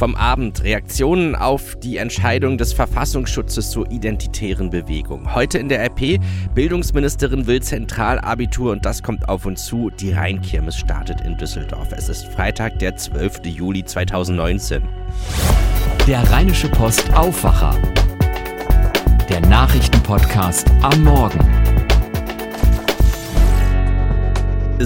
Vom Abend Reaktionen auf die Entscheidung des Verfassungsschutzes zur identitären Bewegung. Heute in der RP, Bildungsministerin will Zentralabitur und das kommt auf uns zu. Die Rheinkirmes startet in Düsseldorf. Es ist Freitag, der 12. Juli 2019. Der Rheinische Post Aufwacher. Der Nachrichtenpodcast am Morgen.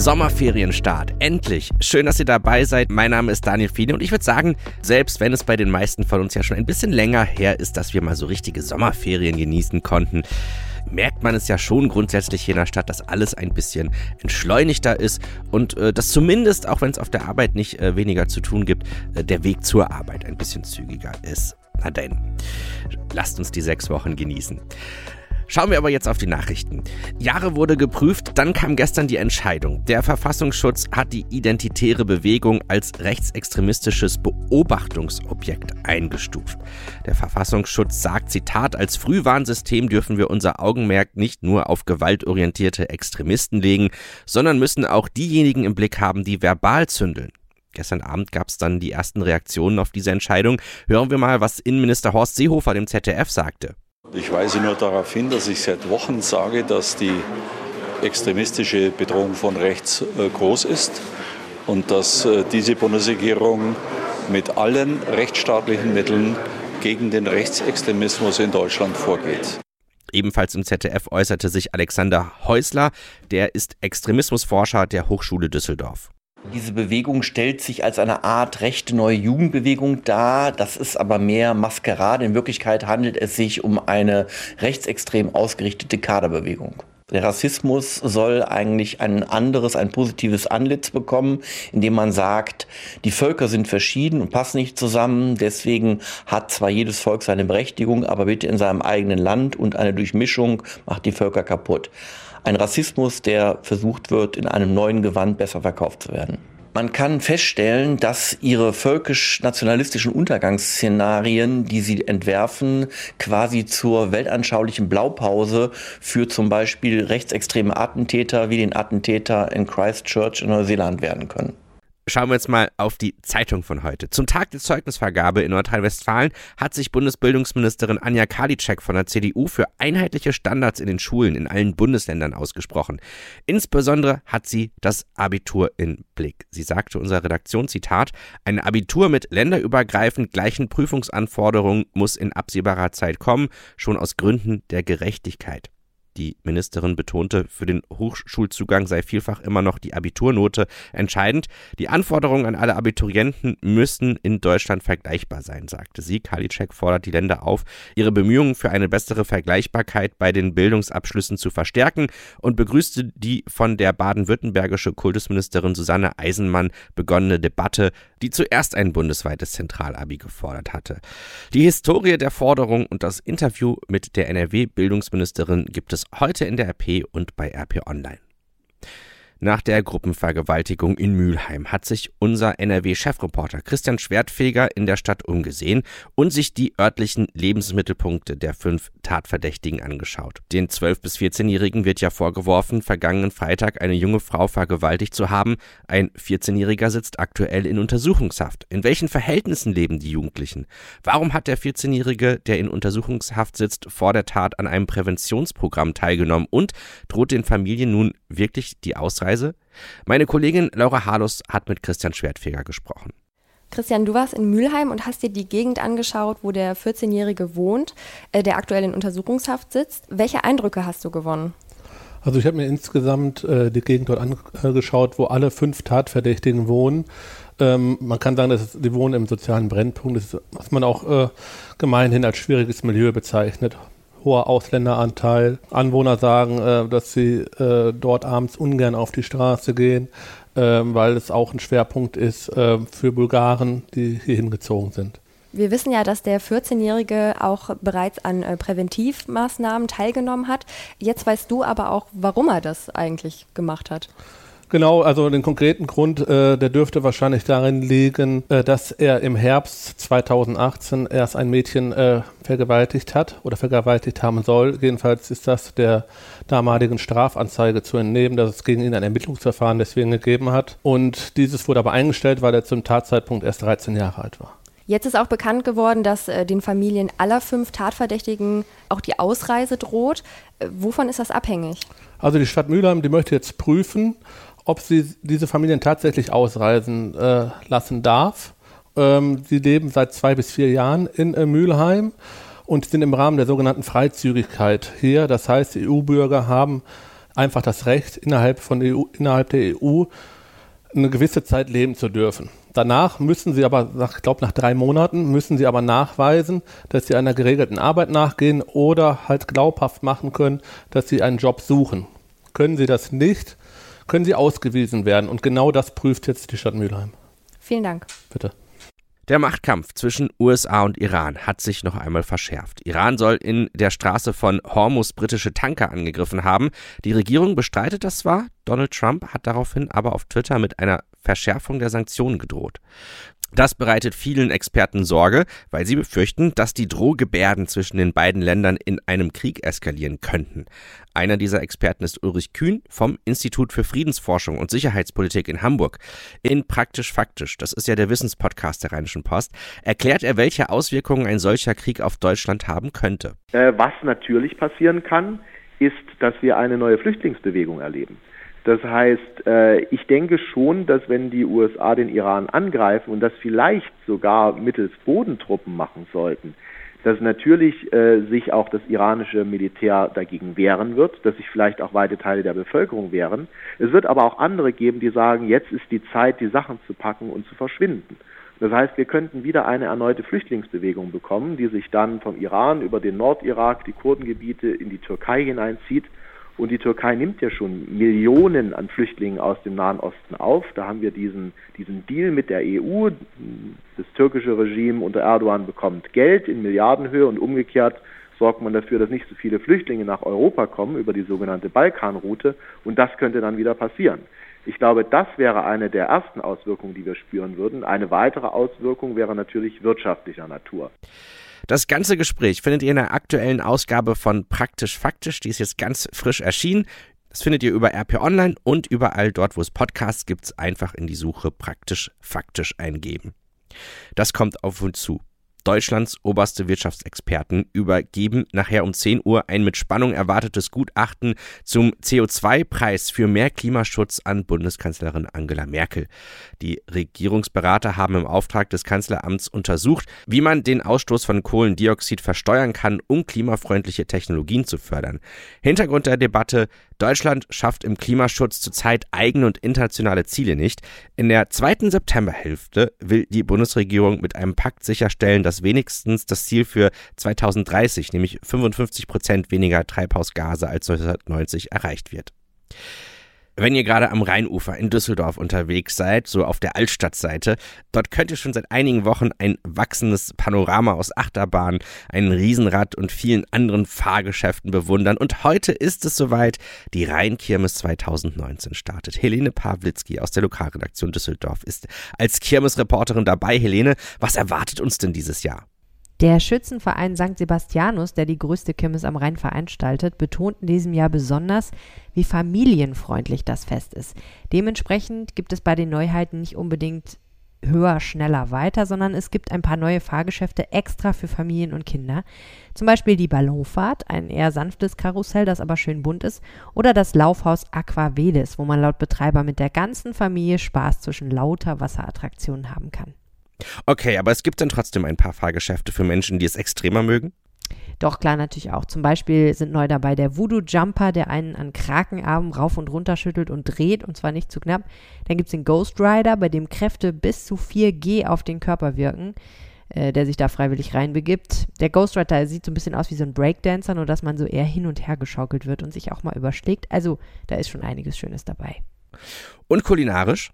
Sommerferienstart. Endlich. Schön, dass ihr dabei seid. Mein Name ist Daniel Fiene und ich würde sagen, selbst wenn es bei den meisten von uns ja schon ein bisschen länger her ist, dass wir mal so richtige Sommerferien genießen konnten, merkt man es ja schon grundsätzlich hier in der Stadt, dass alles ein bisschen entschleunigter ist und äh, dass zumindest, auch wenn es auf der Arbeit nicht äh, weniger zu tun gibt, äh, der Weg zur Arbeit ein bisschen zügiger ist. Na denn, lasst uns die sechs Wochen genießen. Schauen wir aber jetzt auf die Nachrichten. Jahre wurde geprüft, dann kam gestern die Entscheidung. Der Verfassungsschutz hat die identitäre Bewegung als rechtsextremistisches Beobachtungsobjekt eingestuft. Der Verfassungsschutz sagt, Zitat, als Frühwarnsystem dürfen wir unser Augenmerk nicht nur auf gewaltorientierte Extremisten legen, sondern müssen auch diejenigen im Blick haben, die verbal zündeln. Gestern Abend gab es dann die ersten Reaktionen auf diese Entscheidung. Hören wir mal, was Innenminister Horst Seehofer dem ZDF sagte. Ich weise nur darauf hin, dass ich seit Wochen sage, dass die extremistische Bedrohung von rechts äh, groß ist und dass äh, diese Bundesregierung mit allen rechtsstaatlichen Mitteln gegen den Rechtsextremismus in Deutschland vorgeht. Ebenfalls im ZDF äußerte sich Alexander Häusler, der ist Extremismusforscher der Hochschule Düsseldorf. Diese Bewegung stellt sich als eine Art rechte neue Jugendbewegung dar. Das ist aber mehr Maskerade. In Wirklichkeit handelt es sich um eine rechtsextrem ausgerichtete Kaderbewegung. Der Rassismus soll eigentlich ein anderes, ein positives Antlitz bekommen, indem man sagt, die Völker sind verschieden und passen nicht zusammen. Deswegen hat zwar jedes Volk seine Berechtigung, aber bitte in seinem eigenen Land und eine Durchmischung macht die Völker kaputt. Ein Rassismus, der versucht wird, in einem neuen Gewand besser verkauft zu werden. Man kann feststellen, dass ihre völkisch-nationalistischen Untergangsszenarien, die sie entwerfen, quasi zur weltanschaulichen Blaupause für zum Beispiel rechtsextreme Attentäter wie den Attentäter in Christchurch in Neuseeland werden können. Schauen wir jetzt mal auf die Zeitung von heute. Zum Tag der Zeugnisvergabe in Nordrhein-Westfalen hat sich Bundesbildungsministerin Anja Karliczek von der CDU für einheitliche Standards in den Schulen in allen Bundesländern ausgesprochen. Insbesondere hat sie das Abitur in Blick. Sie sagte unserer Redaktion, Zitat, ein Abitur mit länderübergreifend gleichen Prüfungsanforderungen muss in absehbarer Zeit kommen, schon aus Gründen der Gerechtigkeit. Die Ministerin betonte, für den Hochschulzugang sei vielfach immer noch die Abiturnote entscheidend. Die Anforderungen an alle Abiturienten müssen in Deutschland vergleichbar sein, sagte sie. Karliczek fordert die Länder auf, ihre Bemühungen für eine bessere Vergleichbarkeit bei den Bildungsabschlüssen zu verstärken und begrüßte die von der baden-württembergische Kultusministerin Susanne Eisenmann begonnene Debatte, die zuerst ein bundesweites Zentralabi gefordert hatte. Die Historie der Forderung und das Interview mit der NRW-Bildungsministerin gibt es heute in der RP und bei RP Online. Nach der Gruppenvergewaltigung in Mülheim hat sich unser NRW-Chefreporter Christian Schwertfeger in der Stadt umgesehen und sich die örtlichen Lebensmittelpunkte der fünf Tatverdächtigen angeschaut. Den 12- bis 14-Jährigen wird ja vorgeworfen, vergangenen Freitag eine junge Frau vergewaltigt zu haben. Ein 14-Jähriger sitzt aktuell in Untersuchungshaft. In welchen Verhältnissen leben die Jugendlichen? Warum hat der 14-Jährige, der in Untersuchungshaft sitzt, vor der Tat an einem Präventionsprogramm teilgenommen und droht den Familien nun wirklich die Ausreise? Reise. Meine Kollegin Laura Harlus hat mit Christian Schwertfeger gesprochen. Christian, du warst in Mülheim und hast dir die Gegend angeschaut, wo der 14-Jährige wohnt, äh, der aktuell in Untersuchungshaft sitzt. Welche Eindrücke hast du gewonnen? Also ich habe mir insgesamt äh, die Gegend dort angeschaut, wo alle fünf Tatverdächtigen wohnen. Ähm, man kann sagen, dass die wohnen im sozialen Brennpunkt, das ist, was man auch äh, gemeinhin als schwieriges Milieu bezeichnet hoher Ausländeranteil. Anwohner sagen, äh, dass sie äh, dort abends ungern auf die Straße gehen, äh, weil es auch ein Schwerpunkt ist äh, für Bulgaren, die hier hingezogen sind. Wir wissen ja, dass der 14-Jährige auch bereits an äh, Präventivmaßnahmen teilgenommen hat. Jetzt weißt du aber auch, warum er das eigentlich gemacht hat. Genau, also den konkreten Grund, äh, der dürfte wahrscheinlich darin liegen, äh, dass er im Herbst 2018 erst ein Mädchen äh, vergewaltigt hat oder vergewaltigt haben soll. Jedenfalls ist das der damaligen Strafanzeige zu entnehmen, dass es gegen ihn ein Ermittlungsverfahren deswegen gegeben hat. Und dieses wurde aber eingestellt, weil er zum Tatzeitpunkt erst 13 Jahre alt war. Jetzt ist auch bekannt geworden, dass äh, den Familien aller fünf Tatverdächtigen auch die Ausreise droht. Äh, wovon ist das abhängig? Also die Stadt Mülheim, die möchte jetzt prüfen, ob sie diese Familien tatsächlich ausreisen äh, lassen darf. Ähm, sie leben seit zwei bis vier Jahren in äh, Mülheim und sind im Rahmen der sogenannten Freizügigkeit hier. Das heißt, die EU-Bürger haben einfach das Recht, innerhalb, von EU, innerhalb der EU eine gewisse Zeit leben zu dürfen. Danach müssen sie aber, ich glaube nach drei Monaten, müssen sie aber nachweisen, dass sie einer geregelten Arbeit nachgehen oder halt glaubhaft machen können, dass sie einen Job suchen. Können sie das nicht, können sie ausgewiesen werden. Und genau das prüft jetzt die Stadt Mülheim. Vielen Dank. Bitte. Der Machtkampf zwischen USA und Iran hat sich noch einmal verschärft. Iran soll in der Straße von Hormus britische Tanker angegriffen haben. Die Regierung bestreitet das zwar, Donald Trump hat daraufhin aber auf Twitter mit einer Verschärfung der Sanktionen gedroht. Das bereitet vielen Experten Sorge, weil sie befürchten, dass die Drohgebärden zwischen den beiden Ländern in einem Krieg eskalieren könnten. Einer dieser Experten ist Ulrich Kühn vom Institut für Friedensforschung und Sicherheitspolitik in Hamburg. In Praktisch Faktisch, das ist ja der Wissenspodcast der Rheinischen Post, erklärt er, welche Auswirkungen ein solcher Krieg auf Deutschland haben könnte. Äh, was natürlich passieren kann, ist, dass wir eine neue Flüchtlingsbewegung erleben. Das heißt, äh, ich denke schon, dass wenn die USA den Iran angreifen und das vielleicht sogar mittels Bodentruppen machen sollten, dass natürlich äh, sich auch das iranische Militär dagegen wehren wird, dass sich vielleicht auch weite Teile der Bevölkerung wehren. Es wird aber auch andere geben, die sagen, jetzt ist die Zeit, die Sachen zu packen und zu verschwinden. Das heißt, wir könnten wieder eine erneute Flüchtlingsbewegung bekommen, die sich dann vom Iran über den Nordirak, die Kurdengebiete in die Türkei hineinzieht und die Türkei nimmt ja schon Millionen an Flüchtlingen aus dem Nahen Osten auf. Da haben wir diesen, diesen Deal mit der EU. Das türkische Regime unter Erdogan bekommt Geld in Milliardenhöhe und umgekehrt sorgt man dafür, dass nicht so viele Flüchtlinge nach Europa kommen über die sogenannte Balkanroute. Und das könnte dann wieder passieren. Ich glaube, das wäre eine der ersten Auswirkungen, die wir spüren würden. Eine weitere Auswirkung wäre natürlich wirtschaftlicher Natur. Das ganze Gespräch findet ihr in der aktuellen Ausgabe von Praktisch Faktisch. Die ist jetzt ganz frisch erschienen. Das findet ihr über RP Online und überall dort, wo es Podcasts gibt, einfach in die Suche Praktisch Faktisch eingeben. Das kommt auf uns zu. Deutschlands oberste Wirtschaftsexperten übergeben nachher um 10 Uhr ein mit Spannung erwartetes Gutachten zum CO2-Preis für mehr Klimaschutz an Bundeskanzlerin Angela Merkel. Die Regierungsberater haben im Auftrag des Kanzleramts untersucht, wie man den Ausstoß von Kohlendioxid versteuern kann, um klimafreundliche Technologien zu fördern. Hintergrund der Debatte Deutschland schafft im Klimaschutz zurzeit eigene und internationale Ziele nicht. In der zweiten Septemberhälfte will die Bundesregierung mit einem Pakt sicherstellen, dass wenigstens das Ziel für 2030, nämlich 55 Prozent weniger Treibhausgase als 1990, erreicht wird. Wenn ihr gerade am Rheinufer in Düsseldorf unterwegs seid, so auf der Altstadtseite, dort könnt ihr schon seit einigen Wochen ein wachsendes Panorama aus Achterbahnen, einem Riesenrad und vielen anderen Fahrgeschäften bewundern. Und heute ist es soweit, die Rheinkirmes 2019 startet. Helene Pawlitzki aus der Lokalredaktion Düsseldorf ist als Kirmesreporterin dabei. Helene, was erwartet uns denn dieses Jahr? Der Schützenverein St. Sebastianus, der die größte Kirmes am Rhein veranstaltet, betont in diesem Jahr besonders, wie familienfreundlich das Fest ist. Dementsprechend gibt es bei den Neuheiten nicht unbedingt höher, schneller, weiter, sondern es gibt ein paar neue Fahrgeschäfte extra für Familien und Kinder. Zum Beispiel die Ballonfahrt, ein eher sanftes Karussell, das aber schön bunt ist, oder das Laufhaus Aquavelis, wo man laut Betreiber mit der ganzen Familie Spaß zwischen lauter Wasserattraktionen haben kann. Okay, aber es gibt dann trotzdem ein paar Fahrgeschäfte für Menschen, die es extremer mögen? Doch, klar, natürlich auch. Zum Beispiel sind neu dabei der Voodoo Jumper, der einen an Krakenarmen rauf und runter schüttelt und dreht, und zwar nicht zu knapp. Dann gibt es den Ghost Rider, bei dem Kräfte bis zu 4G auf den Körper wirken, äh, der sich da freiwillig reinbegibt. Der Ghost Rider sieht so ein bisschen aus wie so ein Breakdancer, nur dass man so eher hin und her geschaukelt wird und sich auch mal überschlägt. Also, da ist schon einiges Schönes dabei. Und kulinarisch?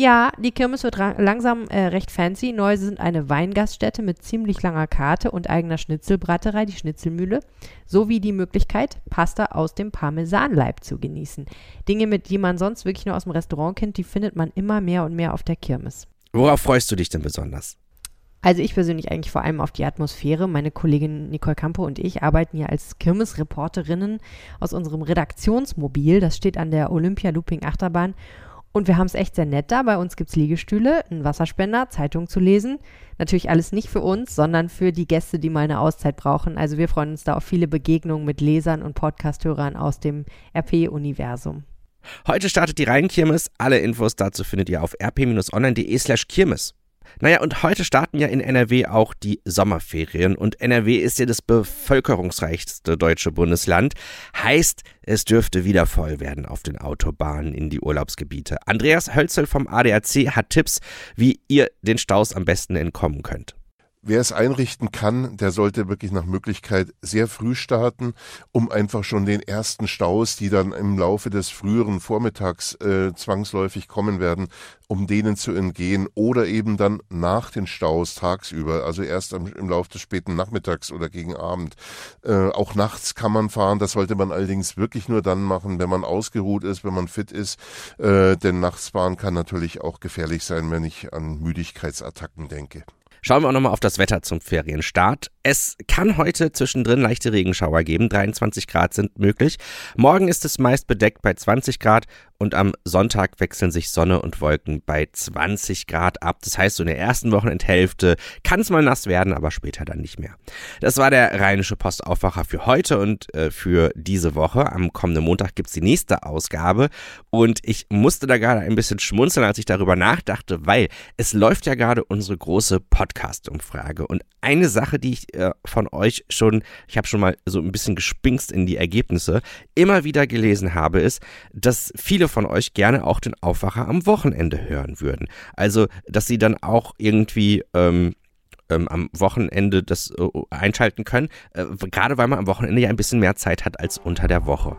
Ja, die Kirmes wird langsam äh, recht fancy. Neu sind eine Weingaststätte mit ziemlich langer Karte und eigener Schnitzelbraterei, die Schnitzelmühle, sowie die Möglichkeit, Pasta aus dem Parmesanleib zu genießen. Dinge, mit die man sonst wirklich nur aus dem Restaurant kennt, die findet man immer mehr und mehr auf der Kirmes. Worauf freust du dich denn besonders? Also ich persönlich eigentlich vor allem auf die Atmosphäre. Meine Kollegin Nicole Campo und ich arbeiten ja als Kirmesreporterinnen aus unserem Redaktionsmobil. Das steht an der Olympia Looping Achterbahn Und wir haben es echt sehr nett da. Bei uns gibt es Liegestühle, einen Wasserspender, Zeitung zu lesen. Natürlich alles nicht für uns, sondern für die Gäste, die mal eine Auszeit brauchen. Also wir freuen uns da auf viele Begegnungen mit Lesern und Podcasthörern aus dem RP-Universum. Heute startet die Rheinkirmes. Alle Infos dazu findet ihr auf rp-online.de slash kirmes. Naja, und heute starten ja in NRW auch die Sommerferien und NRW ist ja das bevölkerungsreichste deutsche Bundesland. Heißt, es dürfte wieder voll werden auf den Autobahnen in die Urlaubsgebiete. Andreas Hölzel vom ADAC hat Tipps, wie ihr den Staus am besten entkommen könnt. Wer es einrichten kann, der sollte wirklich nach Möglichkeit sehr früh starten, um einfach schon den ersten Staus, die dann im Laufe des früheren Vormittags äh, zwangsläufig kommen werden, um denen zu entgehen oder eben dann nach den Staus tagsüber, also erst im, im Laufe des späten Nachmittags oder gegen Abend. Äh, auch nachts kann man fahren, das sollte man allerdings wirklich nur dann machen, wenn man ausgeruht ist, wenn man fit ist, äh, denn nachts fahren kann natürlich auch gefährlich sein, wenn ich an Müdigkeitsattacken denke. Schauen wir auch nochmal auf das Wetter zum Ferienstart. Es kann heute zwischendrin leichte Regenschauer geben. 23 Grad sind möglich. Morgen ist es meist bedeckt bei 20 Grad und am Sonntag wechseln sich Sonne und Wolken bei 20 Grad ab. Das heißt, so in der ersten Wochenendhälfte kann es mal nass werden, aber später dann nicht mehr. Das war der Rheinische Postaufwacher für heute und äh, für diese Woche. Am kommenden Montag gibt's die nächste Ausgabe und ich musste da gerade ein bisschen schmunzeln, als ich darüber nachdachte, weil es läuft ja gerade unsere große Podcast-Umfrage und eine Sache, die ich äh, von euch schon, ich habe schon mal so ein bisschen gespinkst in die Ergebnisse, immer wieder gelesen habe, ist, dass viele von euch gerne auch den Aufwacher am Wochenende hören würden. Also, dass sie dann auch irgendwie ähm, ähm, am Wochenende das äh, einschalten können, äh, gerade weil man am Wochenende ja ein bisschen mehr Zeit hat als unter der Woche.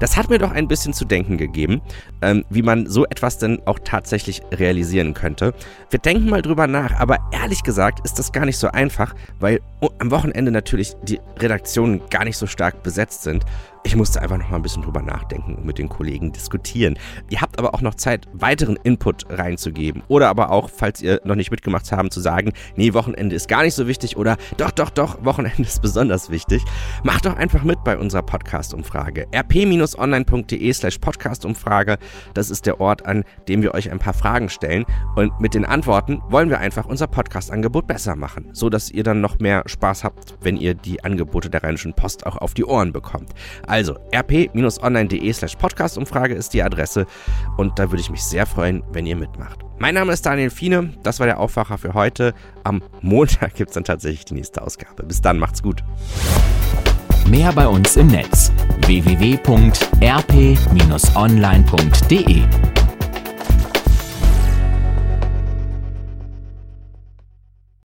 Das hat mir doch ein bisschen zu denken gegeben, ähm, wie man so etwas denn auch tatsächlich realisieren könnte. Wir denken mal drüber nach, aber ehrlich gesagt ist das gar nicht so einfach, weil am Wochenende natürlich die Redaktionen gar nicht so stark besetzt sind. Ich musste einfach noch mal ein bisschen drüber nachdenken und mit den Kollegen diskutieren. Ihr habt aber auch noch Zeit, weiteren Input reinzugeben. Oder aber auch, falls ihr noch nicht mitgemacht habt, zu sagen, nee, Wochenende ist gar nicht so wichtig oder doch, doch, doch, Wochenende ist besonders wichtig. Macht doch einfach mit bei unserer Podcast-Umfrage. rp-online.de slash Podcast-Umfrage. Das ist der Ort, an dem wir euch ein paar Fragen stellen. Und mit den Antworten wollen wir einfach unser Podcast-Angebot besser machen, so dass ihr dann noch mehr Spaß habt, wenn ihr die Angebote der Rheinischen Post auch auf die Ohren bekommt. Also rp-online.de slash Podcast-Umfrage ist die Adresse und da würde ich mich sehr freuen, wenn ihr mitmacht. Mein Name ist Daniel Fiene, das war der Aufwacher für heute. Am Montag gibt es dann tatsächlich die nächste Ausgabe. Bis dann, macht's gut. Mehr bei uns im Netz www.rp-online.de